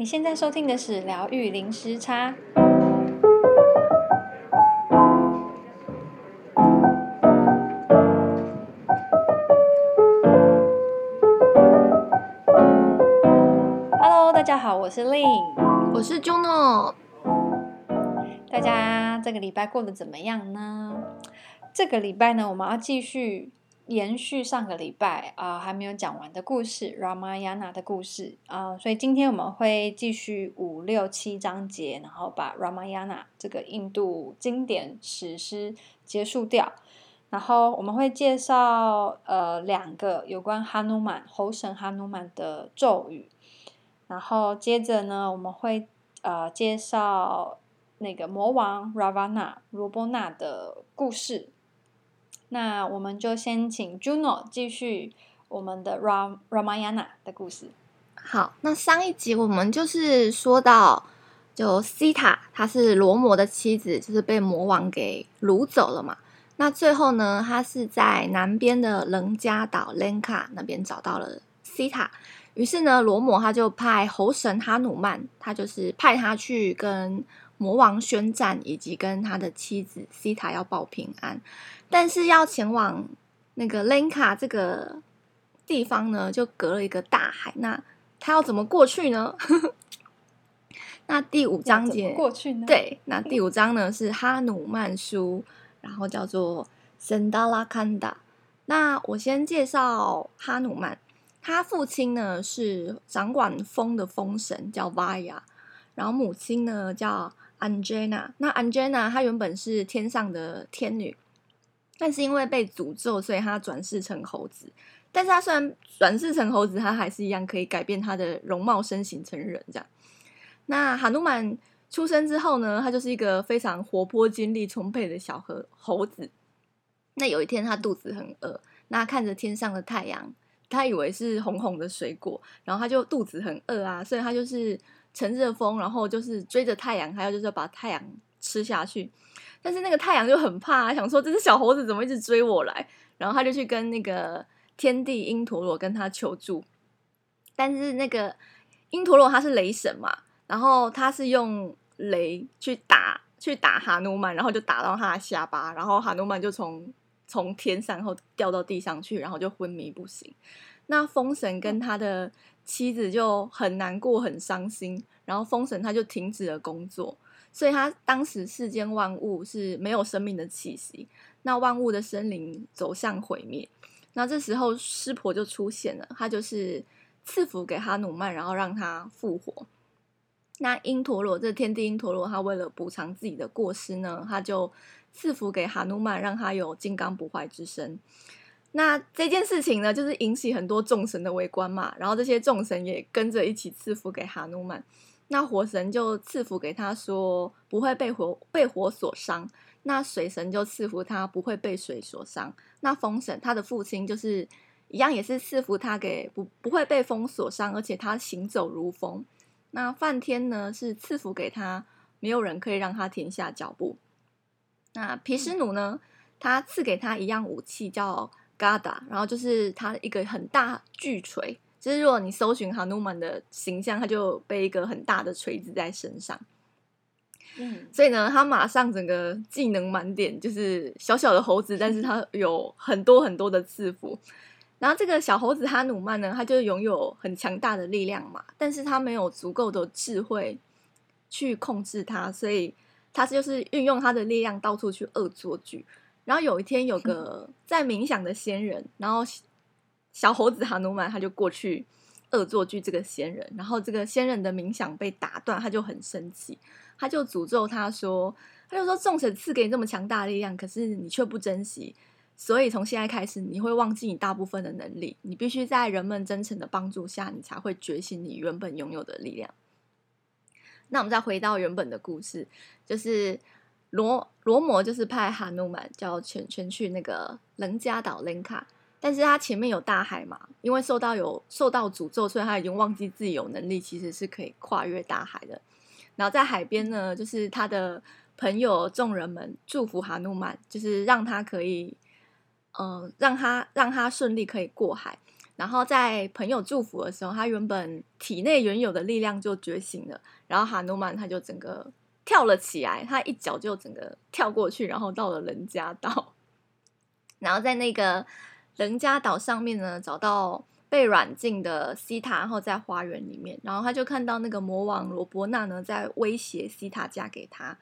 你现在收听的是疗愈零时差。Hello，大家好，我是 Lynn，我是 Juno。大家这个礼拜过得怎么样呢？这个礼拜呢，我们要继续。延续上个礼拜啊、还没有讲完的故事，Ramayana 的故事啊、所以今天我们会继续五六七章节，然后把 Ramayana 这个印度经典史诗结束掉。然后我们会介绍呃两个有关哈努曼猴神哈努曼的咒语，然后接着呢我们会呃介绍那个魔王 Ravana 罗波那的故事。那我们就先请 Juno 继续我们的 Ram Ramayana 的故事。好，那上一集我们就是说到，就西塔她是罗摩的妻子，就是被魔王给掳走了嘛。那最后呢，她是在南边的楞加岛 Lanka 那边找到了西塔。于是呢，罗摩他就派猴神哈努曼，他就是派他去跟魔王宣战，以及跟他的妻子西塔要报平安。但是要前往那个 Lanka 这个地方呢，就隔了一个大海。那他要怎么过去呢？那第五章节过去呢？对，那第五章呢是哈努曼书，然后叫做 Sundara-Kanda。那我先介绍哈努曼，他父亲呢是掌管风的风神，叫 Vaya，然后母亲呢叫 Angena。那 Angena 她原本是天上的天女。但是因为被诅咒，所以她转世成猴子。但是她虽然转世成猴子，她还是一样可以改变她的容貌身形成人。这样，那哈努曼出生之后呢，他就是一个非常活泼、精力充沛的小猴猴子。那有一天，他肚子很饿，那看着天上的太阳，他以为是红红的水果，然后他就肚子很饿啊，所以他就是乘着风，然后就是追着太阳，还有就是把太阳吃下去。但是那个太阳就很怕，想说这只小猴子怎么一直追我来，然后他就去跟那个天帝因陀罗跟他求助。但是那个因陀罗他是雷神嘛，然后他是用雷去打去打哈努曼，然后就打到他的下巴，然后哈努曼就从从天上后掉到地上去，然后就昏迷不醒。那风神跟他的妻子就很难过很伤心，然后风神他就停止了工作。所以，他当时世间万物是没有生命的气息，那万物的生灵走向毁灭。那这时候，湿婆就出现了，他就是赐福给哈努曼，然后让他复活。那因陀罗，这天地因陀罗，他为了补偿自己的过失呢，他就赐福给哈努曼，让他有金刚不坏之身。那这件事情呢，就是引起很多众神的围观嘛，然后这些众神也跟着一起赐福给哈努曼。那火神就赐福给他说不会被火被火所伤，那水神就赐福他不会被水所伤，那风神他的父亲就是一样也是赐福他给不不会被风所伤，而且他行走如风。那梵天呢是赐福给他，没有人可以让他停下脚步。那毗湿奴呢，他赐给他一样武器叫 Gada，然后就是他一个很大巨锤。就是，如果你搜寻哈努曼的形象，他就背一个很大的锤子在身上。嗯，所以呢，他马上整个技能满点，就是小小的猴子，但是他有很多很多的赐福。然后这个小猴子哈努曼呢，他就拥有很强大的力量嘛，但是他没有足够的智慧去控制它，所以他就是运用他的力量到处去恶作剧。然后有一天，有个在冥想的仙人，然后。小猴子哈努曼他就过去恶作剧这个仙人，然后这个仙人的冥想被打断，他就很生气，他就诅咒他说，他就说众神赐给你这么强大的力量，可是你却不珍惜，所以从现在开始你会忘记你大部分的能力，你必须在人们真诚的帮助下，你才会觉醒你原本拥有的力量。那我们再回到原本的故事，就是罗罗摩就是派哈努曼叫全全去那个楞加岛 Lanka。但是他前面有大海嘛，因为受到有受到诅咒，所以他已经忘记自己有能力，其实是可以跨越大海的。然后在海边呢，就是他的朋友众人们祝福哈努曼，就是让他可以，呃，让他让他顺利可以过海。然后在朋友祝福的时候，他原本体内原有的力量就觉醒了，然后哈努曼他就整个跳了起来，他一脚就整个跳过去，然后到了人家岛，然后在那个人家岛上面呢，找到被软禁的西塔，然后在花园里面，然后他就看到那个魔王罗伯纳呢在威胁西塔嫁给他，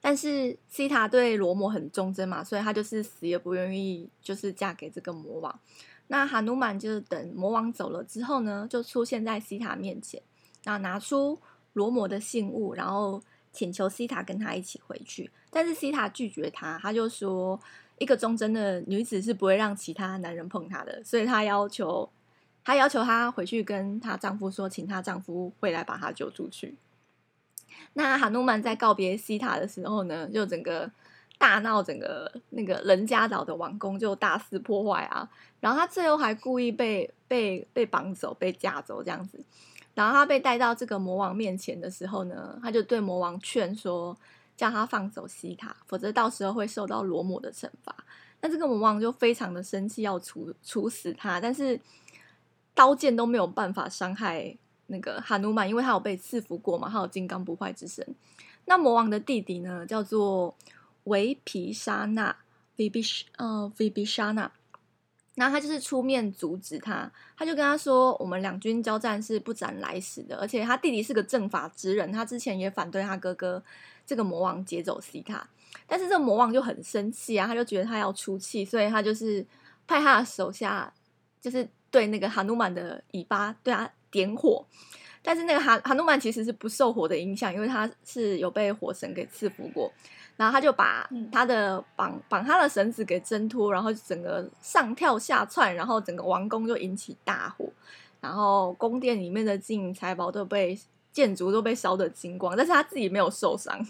但是西塔对罗摩很忠贞嘛，所以他就是死也不愿意就是嫁给这个魔王。那哈努曼就是等魔王走了之后呢，就出现在西塔面前，然后拿出罗摩的信物，然后请求西塔跟他一起回去。但是西塔拒绝他，他就说一个忠贞的女子是不会让其他男人碰她的，所以她要求她要求她回去跟她丈夫说，请她丈夫回来把她救出去。那哈努曼在告别西塔的时候呢，就整个。大闹整个那个人家岛的王宫，就大肆破坏啊！然后他最后还故意被被被绑走、被架走这样子。然后他被带到这个魔王面前的时候呢，他就对魔王劝说，叫他放走西塔，否则到时候会受到罗摩的惩罚。那这个魔王就非常的生气，要处处死他，但是刀剑都没有办法伤害那个哈努曼，因为他有被赐福过嘛，他有金刚不坏之身。那魔王的弟弟呢，叫做。维皮沙纳，Vibh 呃 v i b i s h a n a 然后他就是出面阻止他，他就跟他说：“我们两军交战是不斩来使的，而且他弟弟是个正法之人，他之前也反对他哥哥这个魔王劫走西塔，但是这个魔王就很生气啊，他就觉得他要出气，所以他就是派他的手下，就是对那个哈努曼的尾巴对他点火，但是那个哈哈努曼其实是不受火的影响，因为他是有被火神给赐福过。”然后他就把他的绑绑他的绳子给挣脱，然后整个上跳下窜，然后整个王宫就引起大火，然后宫殿里面的金银财宝都被建筑都被烧得精光，但是他自己没有受伤。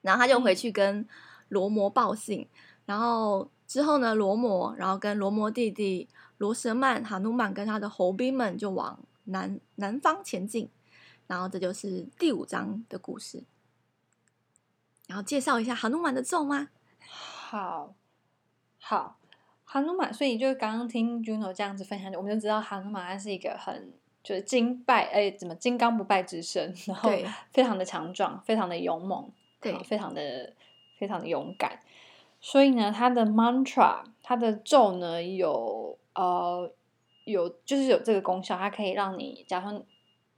然后他就回去跟罗摩报信，然后之后呢，罗摩然后跟罗摩弟弟罗什曼、哈努曼跟他的侯兵们就往南南方前进，然后这就是第五章的故事。然后介绍一下哈努曼的咒吗？好，好，哈努曼。所以就刚刚听 Juno 这样子分享，我们就知道哈努曼他是一个很就是金拜哎，怎么金刚不败之身，然后 非常的强壮，非常的勇猛，对，非常的非常的勇敢。所以呢，他的 mantra，他的咒呢有呃有就是有这个功效，它可以让你，假如说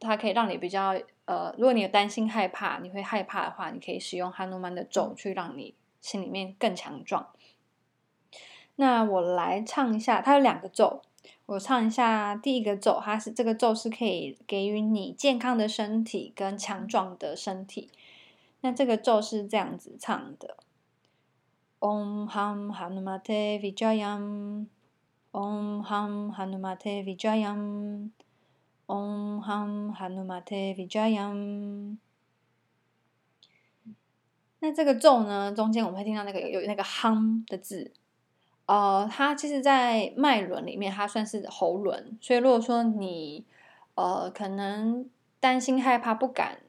它可以让你比较。呃，如果你有担心害怕，你会害怕的话，你可以使用哈努曼的咒去让你心里面更强壮。那我来唱一下，它有两个咒，我唱一下第一个咒，它是这个咒是可以给予你健康的身体跟强壮的身体。那这个咒是这样子唱的：Om Ham Hanumate Vijayam，Om Ham Hanumate Vijayam。Om Ham Hanumate Vijayam。那这个咒呢，中间我们会听到那个有那个 hum 的字，呃，它其实，在脉轮里面，它算是喉轮。所以，如果说你呃可能担心害怕，不敢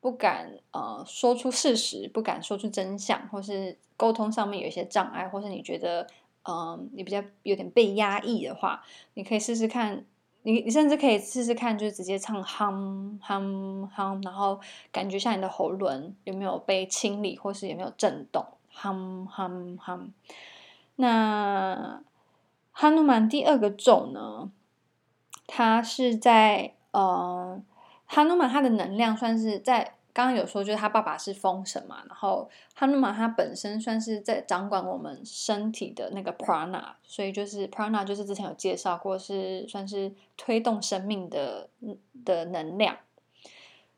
不敢呃说出事实，不敢说出真相，或是沟通上面有一些障碍，或是你觉得嗯、你比较有点被压抑的话，你可以试试看。你你甚至可以试试看，就是直接唱 hum hum hum，然后感觉像你的喉轮有没有被清理，或是有没有震动 hum hum hum。那哈努曼第二个咒呢？它是在呃，哈努曼它的能量算是在。刚刚有说，就是他爸爸是风神嘛，然后哈努曼他本身算是在掌管我们身体的那个 prana，所以就是 prana 就是之前有介绍过，是算是推动生命的的能量，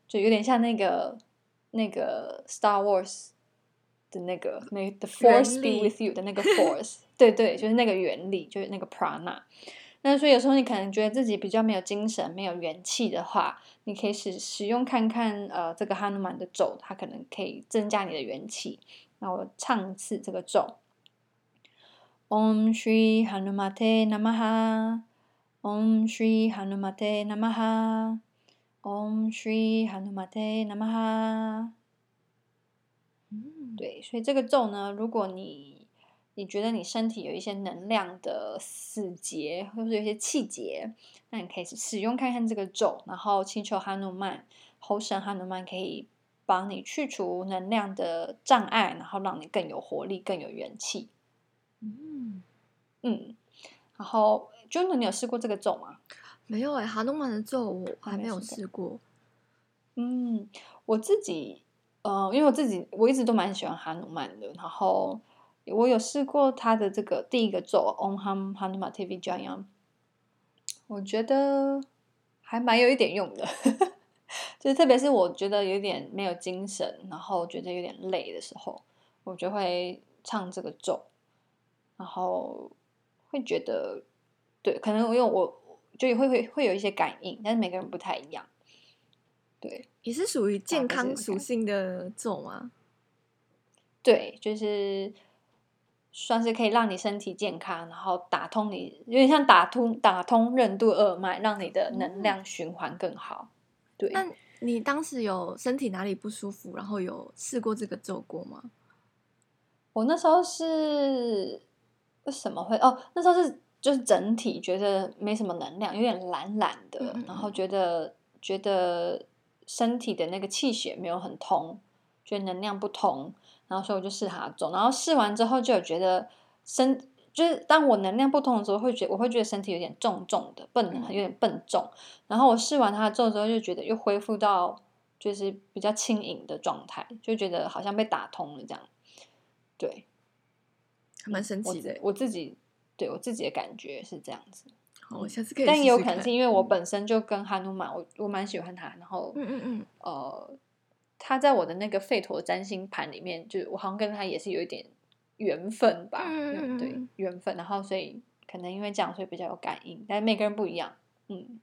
就有点像那个那个 Star Wars 的那个那 The Force be with you 的那个 Force，对对，就是那个原理，就是那个 prana。那所以有时候你可能觉得自己比较没有精神、没有元气的话，你可以使使用看看呃这个哈努曼的咒，它可能可以增加你的元气。那我唱一次这个咒：Om Shri Hanumate Namaha，Om Shri Hanumate Namaha，Om Shri Hanumate Namaha。嗯，对，所以这个咒呢，如果你你觉得你身体有一些能量的死结，或者有一些气结，那你可以使用看看这个咒，然后祈求哈努曼，猴神哈努曼可以帮你去除能量的障碍，然后让你更有活力，更有元气。嗯嗯，然后 Juno，你有试过这个咒吗？没有哎、欸，哈努曼的咒我还没有试过。嗯，我自己，呃，因为我自己我一直都蛮喜欢哈努曼的，然后。我有试过他的这个第一个咒 Om Ham Hanumate Vijayam，我觉得还蛮有一点用的，就是特别是我觉得有点没有精神，然后觉得有点累的时候，我就会唱这个咒，然后会觉得，对，可能因为我就会会会有一些感应，但是每个人不太一样，对，也是属于健康属性的咒吗？对，就是。算是可以让你身体健康，然后打通你，有点像打通打通任督二脉，让你的能量循环更好。对，那你当时有身体哪里不舒服，然后有试过这个咒过吗？我那时候是为什么会哦？那时候是就是整体觉得没什么能量，有点懒懒的，嗯嗯，然后觉得觉得身体的那个气血没有很通，觉得能量不通。然后所以我就试它咒，然后试完之后就有觉得身就是当我能量不通的时候，会觉我会觉得身体有点重重的，笨有点笨重。然后我试完它之后，就觉得又恢复到就是比较轻盈的状态，就觉得好像被打通了这样。对，蛮神奇的。我，我自己对我自己的感觉是这样子。好，我下次可以。但也有可能是因为我本身就跟哈努曼，我我蛮喜欢他，然后嗯嗯嗯呃。他在我的那个吠陀占星盘里面，就我好像跟他也是有一点缘分吧，嗯、对缘分。然后所以可能因为这样，所以比较有感应。但是每个人不一样，嗯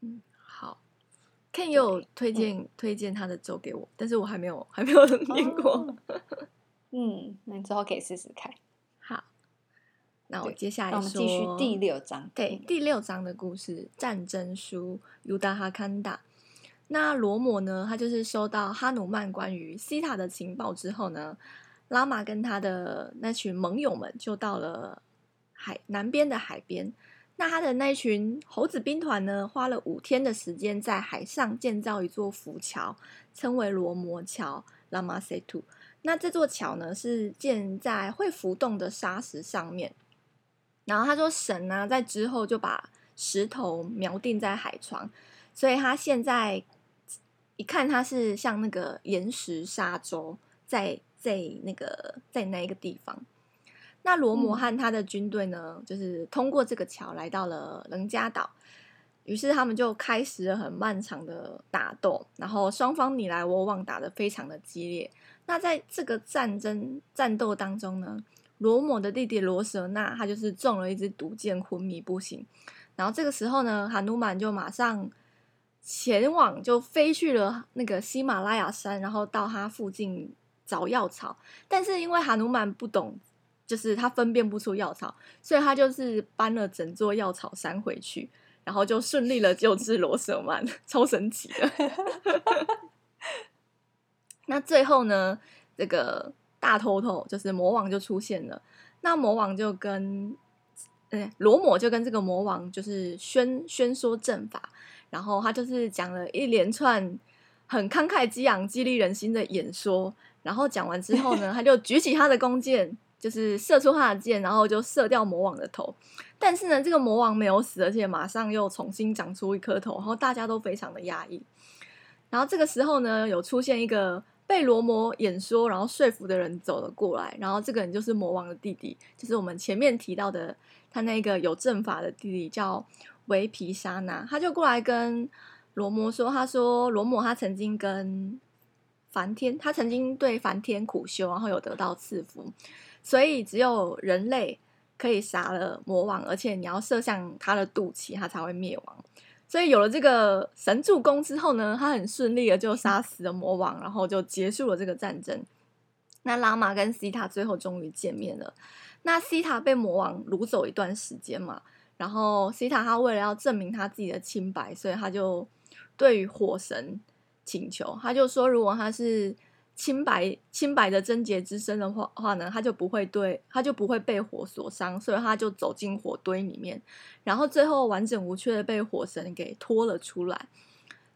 嗯。好，Ken 有推荐、嗯、推荐他的咒给我，但是我还没有还没有 念过。哦、嗯，那你之后可以试试看。好，那我接下来说，我们继续第六章。对，第六章的故事，战争书，Yudha Kanda。那罗摩呢？他就是收到哈努曼关于西塔的情报之后呢，拉玛跟他的那群盟友们就到了海南边的海边。那他的那群猴子兵团呢，花了五天的时间在海上建造一座浮桥，称为罗摩桥 （Lama Setu）。那这座桥呢，是建在会浮动的沙石上面。然后他说，神呢，在之后就把石头锚定在海床，所以他现在。一看，它是像那个岩石沙洲，在在那个在那一个地方。那罗摩和他的军队呢，嗯、就是通过这个桥来到了人家岛。于是他们就开始了很漫长的打斗，然后双方你来我往，打得非常的激烈。那在这个战争战斗当中呢，罗摩的弟弟罗舍那他就是中了一支毒箭，昏迷不醒。然后这个时候呢，哈努曼就马上。前往就飞去了那个喜马拉雅山，然后到他附近找药草。但是因为哈努曼不懂，就是他分辨不出药草，所以他就是搬了整座药草山回去，然后就顺利了救治罗舍曼，超神奇的。那最后呢，这个大头头就是魔王就出现了。那魔王就跟，嗯，罗摩就跟这个魔王就是宣宣说正法。然后他就是讲了一连串很慷慨激昂、激励人心的演说。然后讲完之后呢，他就举起他的弓箭，就是射出他的箭，然后就射掉魔王的头。但是呢，这个魔王没有死，而且马上又重新长出一颗头。然后大家都非常的压抑。然后这个时候呢，有出现一个被罗摩演说然后说服的人走了过来。然后这个人就是魔王的弟弟，就是我们前面提到的他那个有阵法的弟弟，叫。维皮沙那，他就过来跟罗摩说：“他说罗摩他曾经跟梵天，他曾经对梵天苦修，然后有得到赐福，所以只有人类可以杀了魔王，而且你要射向他的肚脐，他才会灭亡。所以有了这个神助攻之后呢，他很顺利的就杀死了魔王，然后就结束了这个战争。那拉玛跟西塔最后终于见面了。那西塔被魔王掳走一段时间嘛。”然后西塔他为了要证明他自己的清白，所以他就对于火神请求，他就说，如果他是清白清白的贞洁之身的话话呢，他就不会对他就不会被火所伤，所以他就走进火堆里面，然后最后完整无缺的被火神给拖了出来。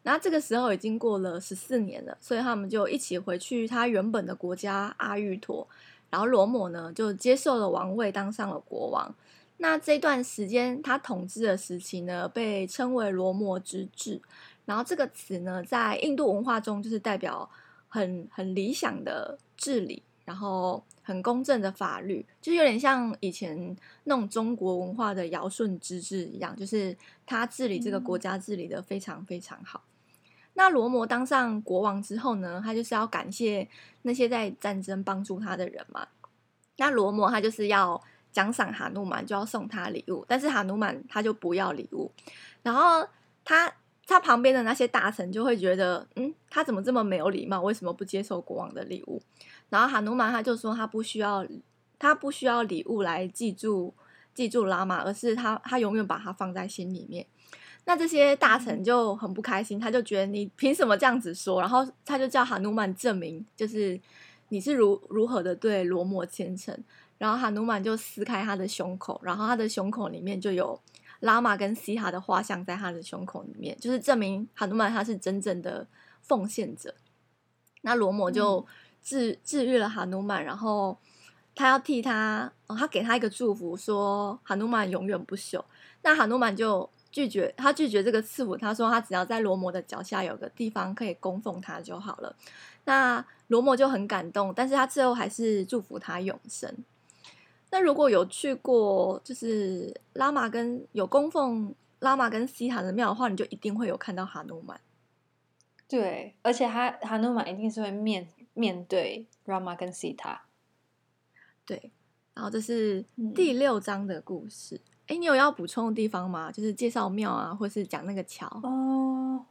那这个时候已经过了十四年了，所以他们就一起回去他原本的国家阿育陀，然后罗摩呢就接受了王位，当上了国王。那这段时间他统治的时期呢，被称为罗摩之治。然后这个词呢，在印度文化中就是代表。很很理想的治理，然后很公正的法律，就是有点像以前那种中国文化的尧舜之治一样，就是他治理这个国家治理的非常非常好。嗯、那罗摩当上国王之后呢，他就是要感谢那些在战争帮助他的人嘛。那罗摩他就是要奖赏哈努曼，就要送他礼物，但是哈努曼他就不要礼物，然后他。他旁边的那些大臣就会觉得，嗯，他怎么这么没有礼貌？为什么不接受国王的礼物？然后哈努曼他就说，他不需要，他不需要礼物来记住记住拉玛，而是他他永远把他放在心里面。那这些大臣就很不开心，他就觉得你凭什么这样子说？然后他就叫哈努曼证明，就是你是如如何的对罗摩虔诚。然后哈努曼就撕开他的胸口，然后他的胸口里面就有。拉玛跟西哈的画像在他的胸口里面，就是证明哈努曼他是真正的奉献者。那罗摩就治治愈了哈努曼，然后他要替他，哦，他给他一个祝福，说哈努曼永远不朽。那哈努曼就拒绝，他拒绝这个赐福，他说他只要在罗摩的脚下有个地方可以供奉他就好了。那罗摩就很感动，但是他最后还是祝福他永生。那如果有去过，就是拉玛跟有供奉拉玛跟西塔的庙的话，你就一定会有看到哈努曼。对，而且他哈努曼一定是会面面对拉玛跟西塔。对，然后这是第六章的故事。哎、嗯，你有要补充的地方吗？就是介绍庙啊，或是讲那个桥？哦。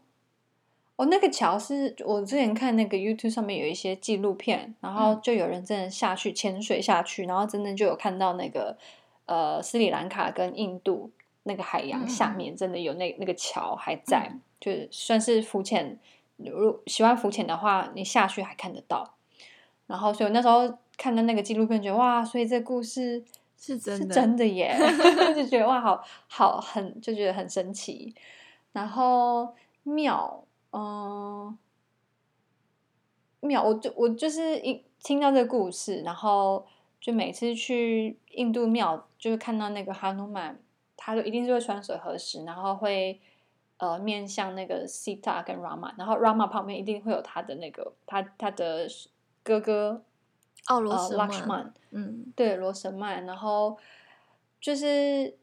哦，那个桥是我之前看那个 YouTube 上面有一些纪录片，然后就有人真的下去潜水下去，然后真的就有看到那个呃斯里兰卡跟印度那个海洋下面真的有那那个桥还在，嗯、就是算是浮潜。如果喜欢浮潜的话，你下去还看得到。然后所以我那时候看到那个纪录片，觉得哇，所以这故事是真的，是真的耶，就觉得哇，好好很就觉得很神奇。然后庙。嗯，庙，我就我就是一听到这个故事，然后就每次去印度庙，就是看到那个哈努曼，他就一定是会双手合十，然后会呃面向那个西塔跟拉玛，然后拉玛旁边一定会有他的那个他他的哥哥奥罗什曼，嗯，对，罗什曼，然后就是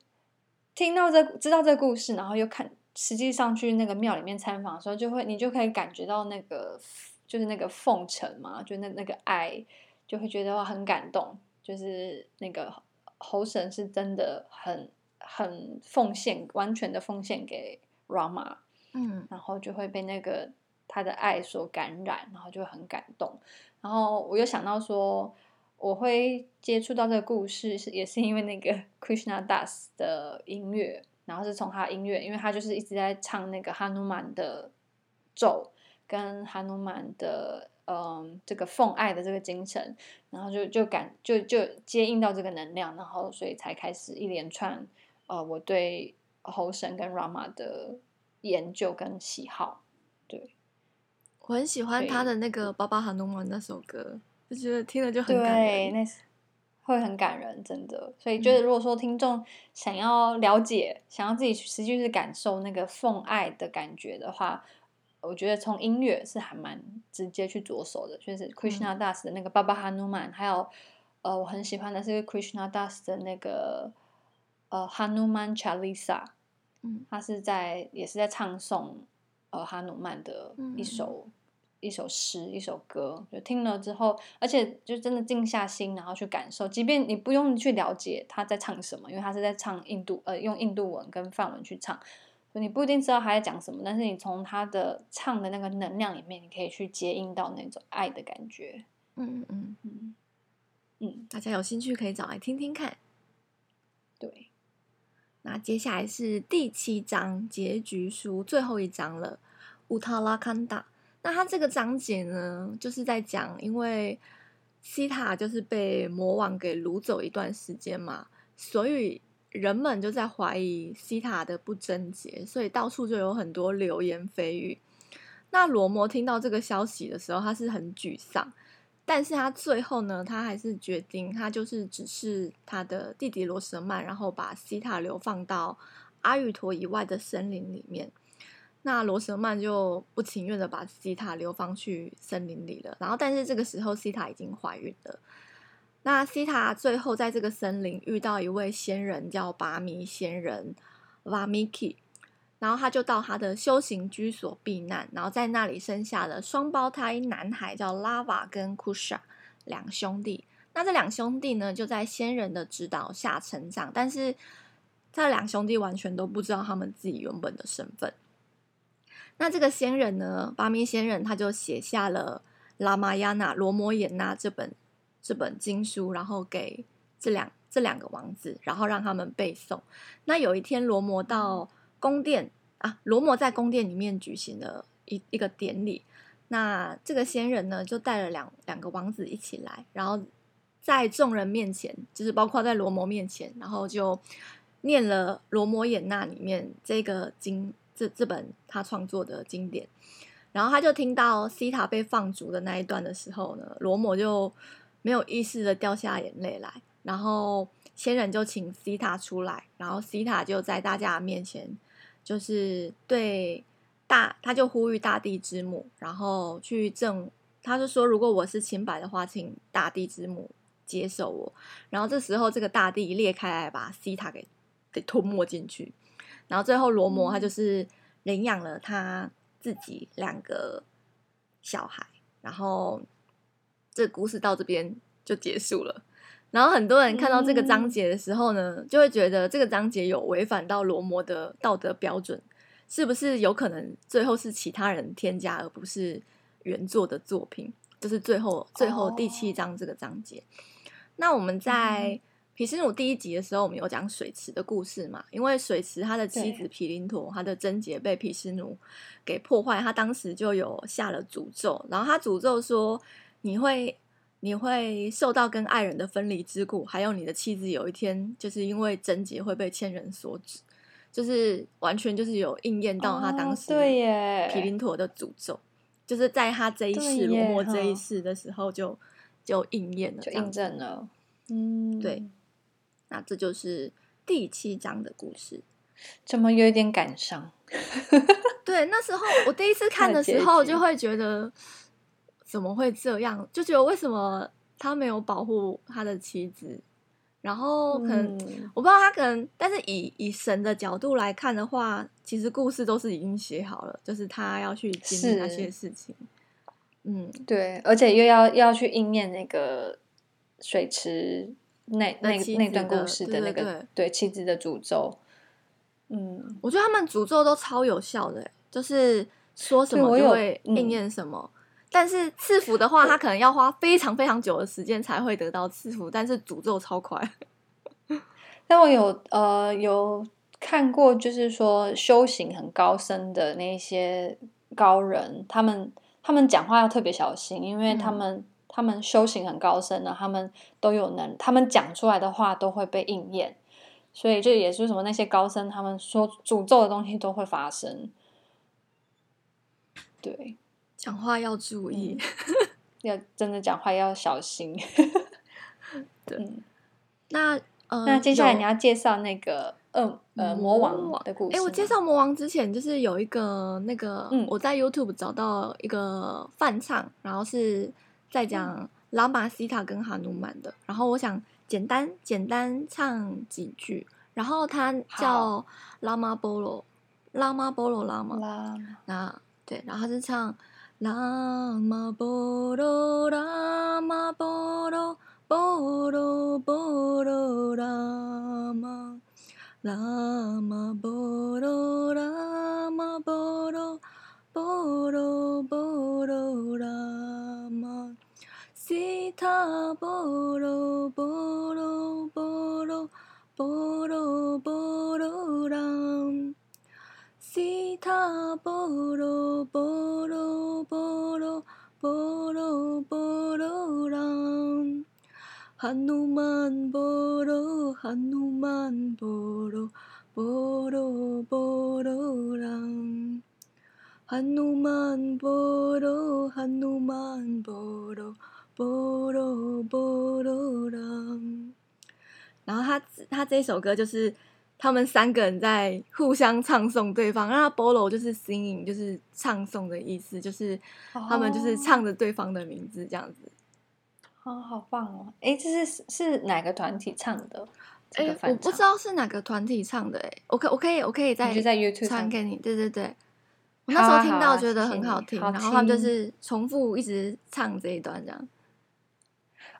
听到这知道这个故事，然后又看。实际上去那个庙里面参访的时候，就会你就可以感觉到那个就是那个奉承嘛，就那那个爱，就会觉得很感动。就是那个猴神是真的很很奉献，完全的奉献给 Rama，嗯，然后就会被那个他的爱所感染，然后就会很感动。然后我又想到说，我会接触到这个故事是也是因为那个 Krishna Das 的音乐。然后是从他音乐，因为他就是一直在唱那个哈努曼的咒，跟哈努曼的嗯这个奉爱的这个精神，然后就就感就就接应到这个能量，然后所以才开始一连串呃我对猴神跟 Rama 的研究跟喜好。对，我很喜欢他的那个巴巴哈努曼那首歌，就觉得听了就很感人。对，那是。会很感人，真的。所以，就是如果说听众想要了解，嗯、想要自己实际去感受那个奉爱的感觉的话，我觉得从音乐是还蛮直接去着手的。就是 Krishna Das 的那个《Baba Hanuman》，还有呃，我很喜欢的是 Krishna Das 的那个呃《Hanuman Chalisa》。嗯，他是在也是在唱诵呃哈努曼的一首。嗯一首诗，一首歌，就听了之后，而且就真的静下心，然后去感受。即便你不用去了解他在唱什么，因为他是在唱印度，呃，用印度文跟梵文去唱，你不一定知道他在讲什么。但是你从他的唱的那个能量里面，你可以去接应到那种爱的感觉。嗯嗯嗯嗯嗯，大家有兴趣可以找来听听看。对，那接下来是第七章结局书最后一章了，乌塔拉康达。那他这个章节呢，就是在讲，因为西塔就是被魔王给掳走一段时间嘛，所以人们就在怀疑西塔的不贞洁，所以到处就有很多流言蜚语。那罗摩听到这个消息的时候，他是很沮丧，但是他最后呢，他还是决定，他就是指示他的弟弟罗什曼，然后把西塔流放到阿育陀以外的森林里面。那罗什曼就不情愿的把西塔流放去森林里了。然后，但是这个时候西塔已经怀孕了。那西塔最后在这个森林遇到一位仙人，叫拔米仙人 Vamiki，然后他就到他的修行居所避难，然后在那里生下了双胞胎男孩，叫拉瓦跟库沙两兄弟。那这两兄弟呢，就在仙人的指导下成长，但是这两兄弟完全都不知道他们自己原本的身份。那这个仙人呢，巴米仙人，他就写下了《拉玛亚纳罗摩衍那》这本这本经书，然后给这两这两个王子，然后让他们背诵。那有一天，罗摩到宫殿啊，罗摩在宫殿里面举行了一一个典礼。那这个仙人呢，就带了两两个王子一起来，然后在众人面前，就是包括在罗摩面前，然后就念了《罗摩衍那》里面这个经。这这本他创作的经典，然后他就听到西塔被放逐的那一段的时候呢，罗摩就没有意识的掉下眼泪来，然后仙人就请西塔出来，然后西塔就在大家面前，就是对大，他就呼吁大地之母，然后去证，他就说如果我是清白的话，请大地之母接受我，然后这时候这个大地裂开来，把西塔给给吞没进去。然后最后罗摩他就是领养了他自己两个小孩，然后这故事到这边就结束了。然后很多人看到这个章节的时候呢，就会觉得这个章节有违反到罗摩的道德标准，是不是有可能最后是其他人添加，而不是原作的作品？就是最后最后第七章这个章节。那我们在。毗湿奴第一集的时候，我们有讲水池的故事嘛？因为水池他的妻子毗邻陀，他的贞洁被毗湿奴给破坏，他当时就有下了诅咒，然后他诅咒说：你会你会受到跟爱人的分离之苦，还有你的妻子有一天就是因为贞洁会被千人所指，就是完全就是有应验到他当时对耶毗邻陀的诅咒，就是在他这一世罗摩这一世的时候就就应验了，就印证了，嗯，对。那这就是第七章的故事，怎么有点感伤？对，那时候我第一次看的时候，就会觉得怎么会这样？就觉得为什么他没有保护他的妻子？然后可能、嗯、我不知道他可能，但是以以神的角度来看的话，其实故事都是已经写好了，就是他要去经历那些事情。嗯，对，而且又要又要去应验那个水池。那那那段故事的那个对，妻子的诅咒，嗯，我觉得他们诅咒都超有效的，就是说什么就会应验什么。嗯、但是赐福的话，他可能要花非常非常久的时间才会得到赐福，但是诅咒超快。但我有呃有看过，就是说修行很高深的那些高人，他们他们讲话要特别小心，因为他们。嗯他们修行很高深的，他们都有能，他们讲出来的话都会被应验，所以这也是什么那些高僧他们说诅咒的东西都会发生。对，讲话要注意，嗯、要真的讲话要小心。对，嗯、那呃，那接下来你要介绍那个恶呃魔王的故事。哎，我介绍魔王之前，就是有一个那个，嗯，我在 YouTube 找到一个梵唱，然后是。在讲拉玛西塔跟哈努曼的，然后我想简单简单唱几句，然后他叫拉玛波罗，拉玛波罗拉玛，那对，然后他是唱拉玛波罗拉玛波罗波罗波罗拉玛，拉玛波罗拉玛波罗波罗波罗拉玛。舌ボロボロボロボロボロラン舌ボロボロボロボロボロランハヌマンボロハヌマンボロボロボロランハヌマンボロハヌマンボロ波罗波罗浪。然后他他这首歌就是他们三个人在互相唱诵对方，然后波罗就是 singing，就是唱诵的意思，就是他们就是唱着对方的名字这样子。哦，好棒哦！哎，这是是哪个团体唱的？哎，我不知道是哪个团体唱的。哎，我可我可以我可以在在 YouTube 传给你。对对对。我那时候听到觉得很好听，好好然后他们就是重复一直唱这一段这样。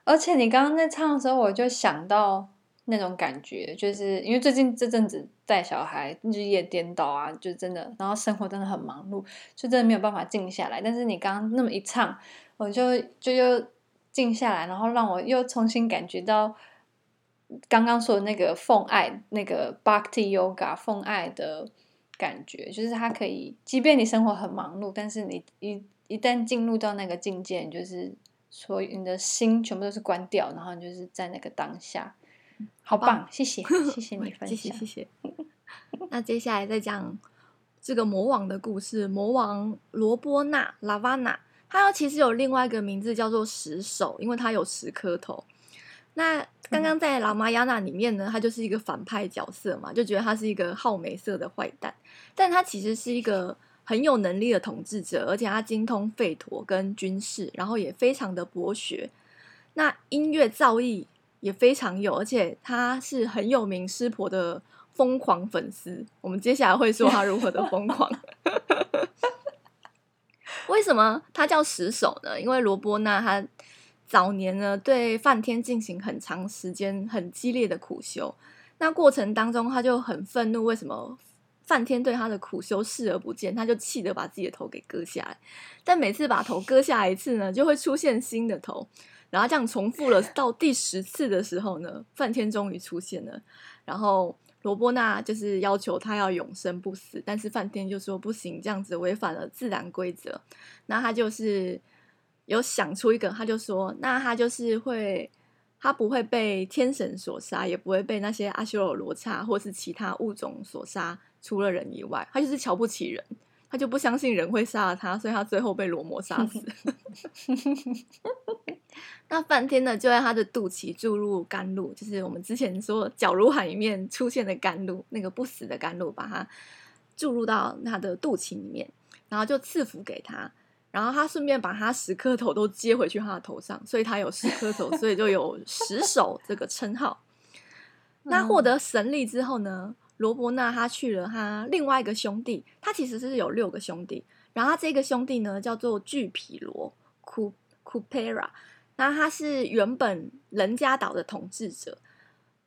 而且你刚刚在唱的时候，我就想到那种感觉，就是因为最近这阵子带小孩日夜颠倒啊，就真的，然后生活真的很忙碌，就真的没有办法静下来。但是你刚刚那么一唱，我就就又静下来，然后让我又重新感觉到刚刚说的那个奉爱，那个 Bhakti Yoga 奉爱的。感觉就是它可以，即便你生活很忙碌，但是你一一旦进入到那个境界，就是所以你的心全部都是关掉，然后你就是在那个当下，好棒！棒谢谢，谢谢你分享，谢谢。谢谢那接下来再讲这个魔王的故事，魔王罗波那拉瓦纳，他其实有另外一个名字叫做十手，因为他有十颗头。那刚刚在《拉玛亚纳》里面呢，他就是一个反派角色嘛，就觉得他是一个好美色的坏蛋，但他其实是一个很有能力的统治者，而且他精通吠陀跟军事，然后也非常的博学。那音乐造诣也非常有，而且他是很有名师婆的疯狂粉丝。我们接下来会说他如何的疯狂。为什么他叫十手呢？因为罗波那他。早年呢，对梵天进行很长时间、很激烈的苦修。那过程当中，他就很愤怒，为什么梵天对他的苦修视而不见？他就气得把自己的头给割下来。但每次把头割下来一次呢，就会出现新的头。然后这样重复了到第十次的时候呢，梵天终于出现了。然后罗波那就是要求他要永生不死，但是梵天就说不行，这样子违反了自然规则。那他就是。有想出一个，他就说，那他就是会，他不会被天神所杀，也不会被那些阿修罗罗刹或是其他物种所杀，除了人以外，他就是瞧不起人，他就不相信人会杀了他，所以他最后被罗摩杀死。那梵天呢，就在他的肚脐注入甘露，就是我们之前说皎如海里面出现的甘露，那个不死的甘露，把它注入到他的肚脐里面，然后就赐福给他。然后他顺便把他十颗头都接回去他的头上，所以他有十颗头，所以就有十首这个称号。那获得神力之后呢，罗伯纳他去了他另外一个兄弟，他其实是有六个兄弟，然后他这个兄弟呢叫做巨皮罗库库佩拉，那他是原本人家岛的统治者。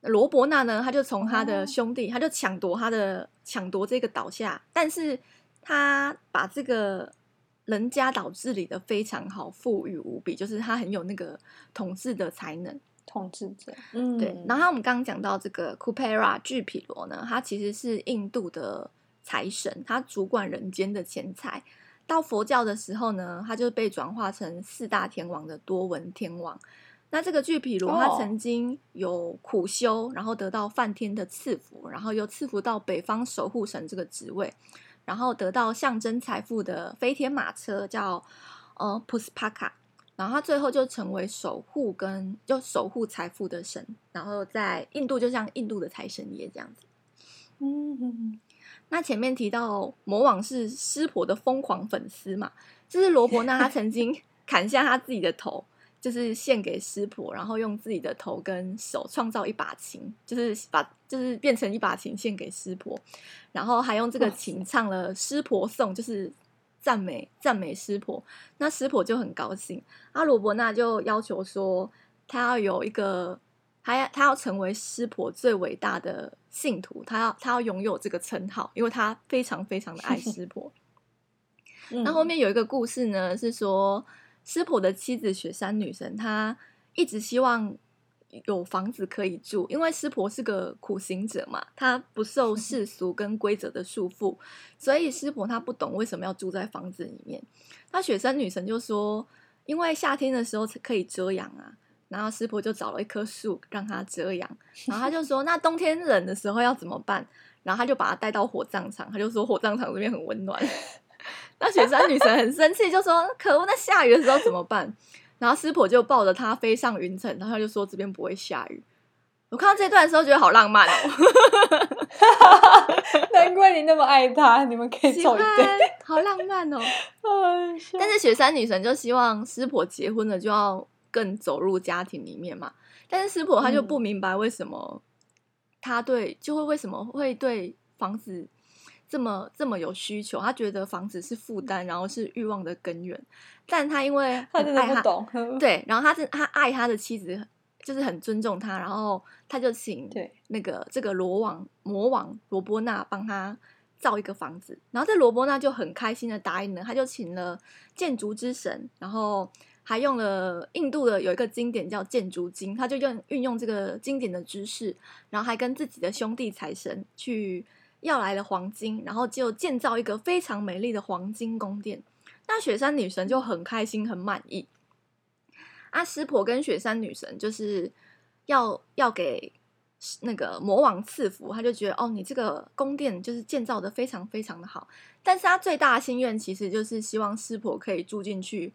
罗伯纳呢，他就从他的兄弟，他就抢夺他的抢夺这个岛下，但是他把这个。人家岛治理的非常好，富裕无比，就是他很有那个统治的才能。统治者，嗯，对。然后我们刚刚讲到这个库佩拉巨毗罗呢，他其实是印度的财神，他主管人间的钱财。到佛教的时候呢，他就被转化成四大天王的多闻天王。那这个巨毗罗，他曾经有苦修，然后得到梵天的赐福，然后又赐福到北方守护神这个职位。然后得到象征财富的飞天马车，叫呃普斯帕卡，然后他最后就成为守护跟就守护财富的神，然后在印度就像印度的财神爷这样子。嗯，那前面提到魔王是湿婆的疯狂粉丝嘛，就是罗伯纳他曾经 砍下他自己的头。就是献给湿婆，然后用自己的头跟手创造一把琴，就是把就是变成一把琴献给湿婆，然后还用这个琴唱了湿婆颂，就是赞美赞美湿婆。那湿婆就很高兴，阿罗伯纳就要求说，他要有一个，他要他要成为湿婆最伟大的信徒，他要他要拥有这个称号，因为他非常非常的爱湿婆。那后面有一个故事呢，是说。湿婆的妻子雪山女神，她一直希望有房子可以住，因为师婆是个苦行者嘛，她不受世俗跟规则的束缚，所以师婆她不懂为什么要住在房子里面。那雪山女神就说，因为夏天的时候可以遮阳啊，然后师婆就找了一棵树让她遮阳，然后他就说：“那冬天冷的时候要怎么办？”然后他就把她带到火葬场，他就说：“火葬场这边很温暖。”那雪山女神很生气，就说：“可恶，那下雨的时候怎么办？”然后师婆就抱着他飞上云层，然后他就说：“这边不会下雨。”我看到这段的时候觉得好浪漫哦，难怪你那么爱他，你们可以走一对，好浪漫哦。但是雪山女神就希望师婆结婚了就要。更走入家庭里面嘛，但是师婆她就不明白为什么她对就会为什么会对房子这么这么有需求，他觉得房子是负担，然后是欲望的根源。但他因为他真的不懂，对，然后他是他爱他的妻子，就是很尊重他，然后他就请那个这个罗王魔王罗波纳帮他造一个房子，然后这罗波纳就很开心的答应了，他就请了建筑之神，然后。还用了印度的有一个经典叫《建筑经》，他就用运用这个经典的知识，然后还跟自己的兄弟财神去要来了黄金，然后就建造一个非常美丽的黄金宫殿。那雪山女神就很开心，很满意。阿、啊、湿婆跟雪山女神就是要要给那个魔王赐福，他就觉得哦，你这个宫殿就是建造的非常非常的好。但是他最大的心愿其实就是希望湿婆可以住进去。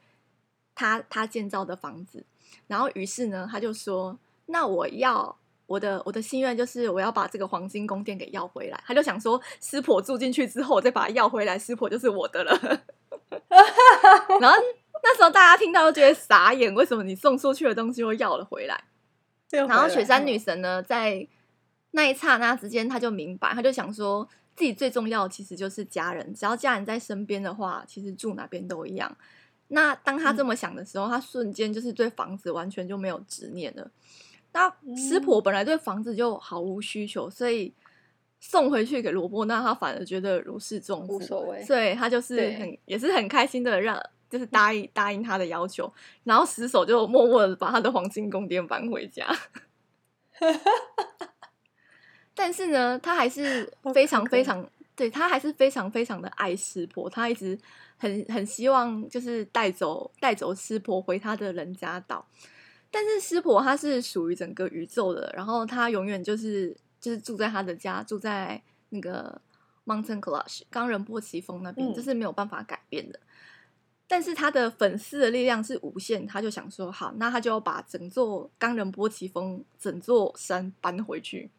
他他建造的房子，然后于是呢，他就说：“那我要我的我的心愿就是我要把这个黄金宫殿给要回来。”他就想说，师婆住进去之后，我再把它要回来，师婆就是我的了。然后那时候大家听到都觉得傻眼，为什么你送出去的东西又要了回来？回来然后雪山女神呢，在那一刹那之间，她就明白，她就想说自己最重要的其实就是家人，只要家人在身边的话，其实住哪边都一样。那当他这么想的时候，嗯、他瞬间就是对房子完全就没有执念了。那师婆本来对房子就毫无需求，所以送回去给罗波那，他反而觉得如释重负，无所谓。所以他就是很也是很开心的让，就是答应答应他的要求，然后死手就默默的把他的黄金宫殿搬回家。但是呢，他还是 非常非常。对，他还是非常非常的爱湿婆，他一直很很希望就是带走带走湿婆回他的人家岛。但是湿婆她是属于整个宇宙的，然后她永远就是就是住在他的家，住在那个 Mountain Kailash 冈仁波齐峰那边，这是没有办法改变的。嗯、但是他的粉丝的力量是无限，他就想说好，那他就要把整座冈仁波齐峰整座山搬回去。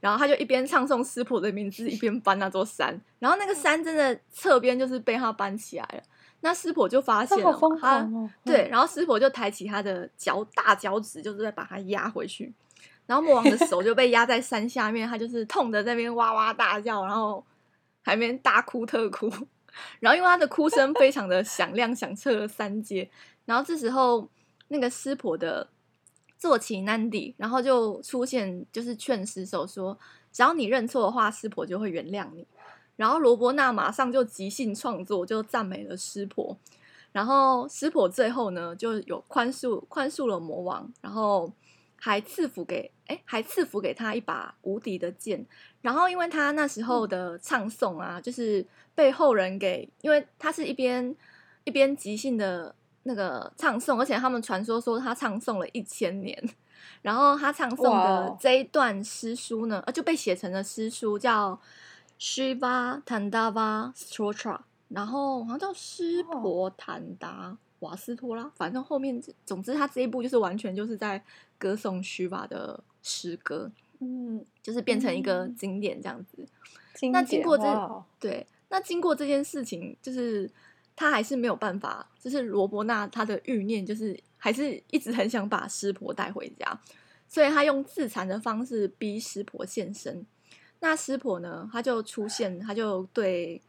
然后他就一边唱诵师婆的名字，一边搬那座山。然后那个山真的侧边就是被他搬起来了。那师婆就发现了，他对，然后师婆就抬起他的脚大脚趾，就是在把他压回去。然后魔王的手就被压在山下面，他就是痛的在那边哇哇大叫，然后还没大哭特哭。然后因为他的哭声非常的响亮，响彻了三界。然后这时候那个师婆的。坐骑南迪，然后就出现，就是劝师手说：“只要你认错的话，师婆就会原谅你。”然后罗伯纳马上就即兴创作，就赞美了湿婆。然后湿婆最后呢，就有宽恕宽恕了魔王，然后还赐福给哎，还赐福给他一把无敌的剑。然后因为他那时候的唱诵啊，嗯、就是被后人给，因为他是一边一边即兴的。那个唱诵，而且他们传说说他唱诵了一千年，然后他唱诵的这一段诗书呢，呃，就被写成了诗书，叫 Shiva Tandava Stotra，然后好像叫湿婆坦达瓦斯托拉，反正后面总之他这一部就是完全就是在歌颂 Shiva 的诗歌，嗯，就是变成一个经典这样子。嗯、那经过这哇对，那经过这件事情就是。他还是没有办法，就是罗伯纳他的欲念就是还是一直很想把湿婆带回家，所以他用自残的方式逼湿婆现身。那湿婆呢，他就出现，他就对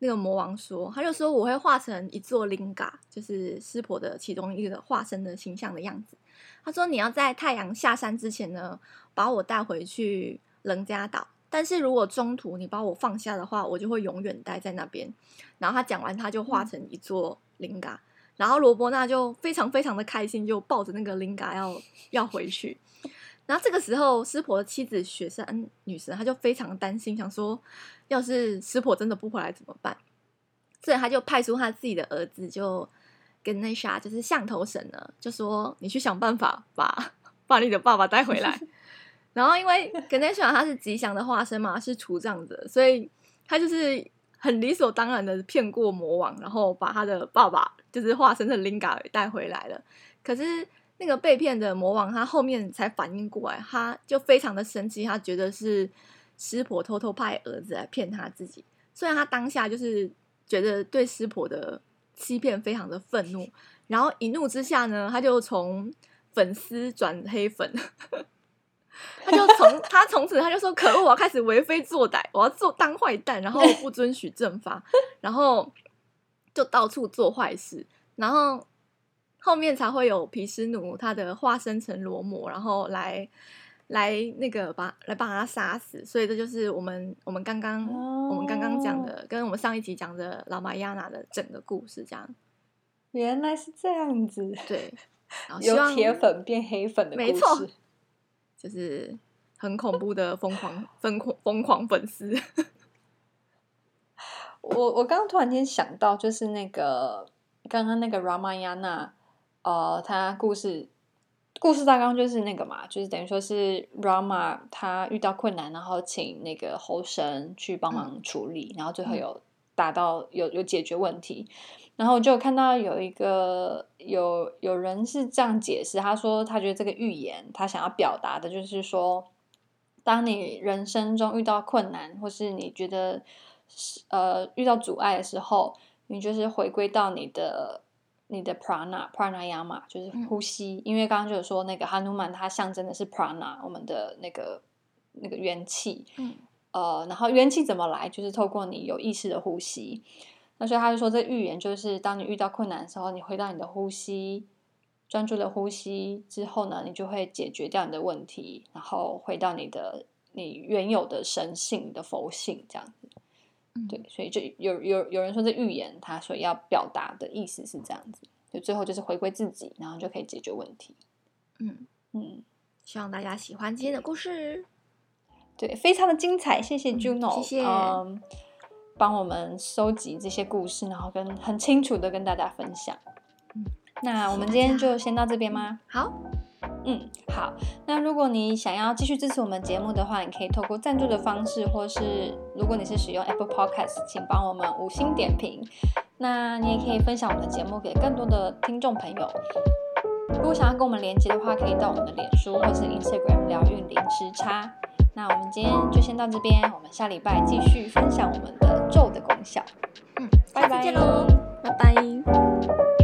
那个魔王说，他就说我会化成一座灵嘎，就是湿婆的其中一个化身的形象的样子。他说你要在太阳下山之前呢，把我带回去人家岛。但是如果中途你把我放下的话，我就会永远待在那边。然后他讲完，他就化成一座灵嘎，嗯、然后罗伯纳就非常非常的开心，就抱着那个灵嘎要要回去。然后这个时候，湿婆的妻子雪山女神，她就非常担心，想说要是湿婆真的不回来怎么办？所以她就派出她自己的儿子，就 Ganesha 就是象头神呢，就说你去想办法把把你的爸爸带回来。然后因为 Ganesha 他是吉祥的化身嘛，是除障者，所以他就是很理所当然的骗过魔王，然后把他的爸爸就是化身成 Linga 带回来了。可是那个被骗的魔王，他后面才反应过来，他就非常的生气，他觉得是师婆偷偷派儿子来骗他自己。虽然他当下就是觉得对师婆的欺骗非常的愤怒，然后一怒之下呢，他就从粉丝转黑粉，他就从 他从此他就说：“可恶，我要开始为非作歹，我要做当坏蛋，然后不 遵循正法，然后就到处做坏事，然后后面才会有毗湿奴他的化身成罗摩，然后来。”来那个把来把他杀死，所以这就是我们我们刚刚、oh. 我们刚刚讲的，跟我们上一集讲的老玛亚娜的整个故事这样。原来是这样子，对，由铁粉变黑粉的故事，没错，就是很恐怖的疯狂疯狂疯狂粉丝。我我刚刚突然间想到，就是那个刚刚那个拉玛亚娜，呃，他故事。故事大纲就是那个嘛，就是等于说是 Rama 他遇到困难，然后请那个猴神去帮忙处理，嗯、然后最后有达到有有解决问题。然后我就看到有一个有有人是这样解释，他说他觉得这个预言他想要表达的就是说，当你人生中遇到困难，或是你觉得呃遇到阻碍的时候，你就是回归到你的。你的 prana pranayama 就是呼吸，嗯、因为刚刚就有说那个哈努曼，它象征的是 prana，我们的那个那个元气。嗯、呃，然后元气怎么来？就是透过你有意识的呼吸。那所以他就说，这预言就是当你遇到困难的时候，你回到你的呼吸，专注的呼吸之后呢，你就会解决掉你的问题，然后回到你的你原有的神性的佛性这样子。对，所以就有有有人说这预言，他所要表达的意思是这样子，就最后就是回归自己，然后就可以解决问题。嗯嗯，希望大家喜欢今天的故事。对，非常的精彩，谢谢 Juno，嗯、谢谢，嗯，帮我们收集这些故事，然后跟很清楚的跟大家分享。嗯，那我们今天就先到这边吗？好。嗯，好。那如果你想要继续支持我们节目的话，你可以透过赞助的方式，或是如果你是使用 Apple Podcast，请帮我们五星点评。那你也可以分享我们的节目给更多的听众朋友。如果想要跟我们连接的话，可以到我们的脸书或是 Instagram 疗愈零时差。那我们今天就先到这边，我们下礼拜继续分享我们的咒的功效。嗯，拜拜，喽，拜拜。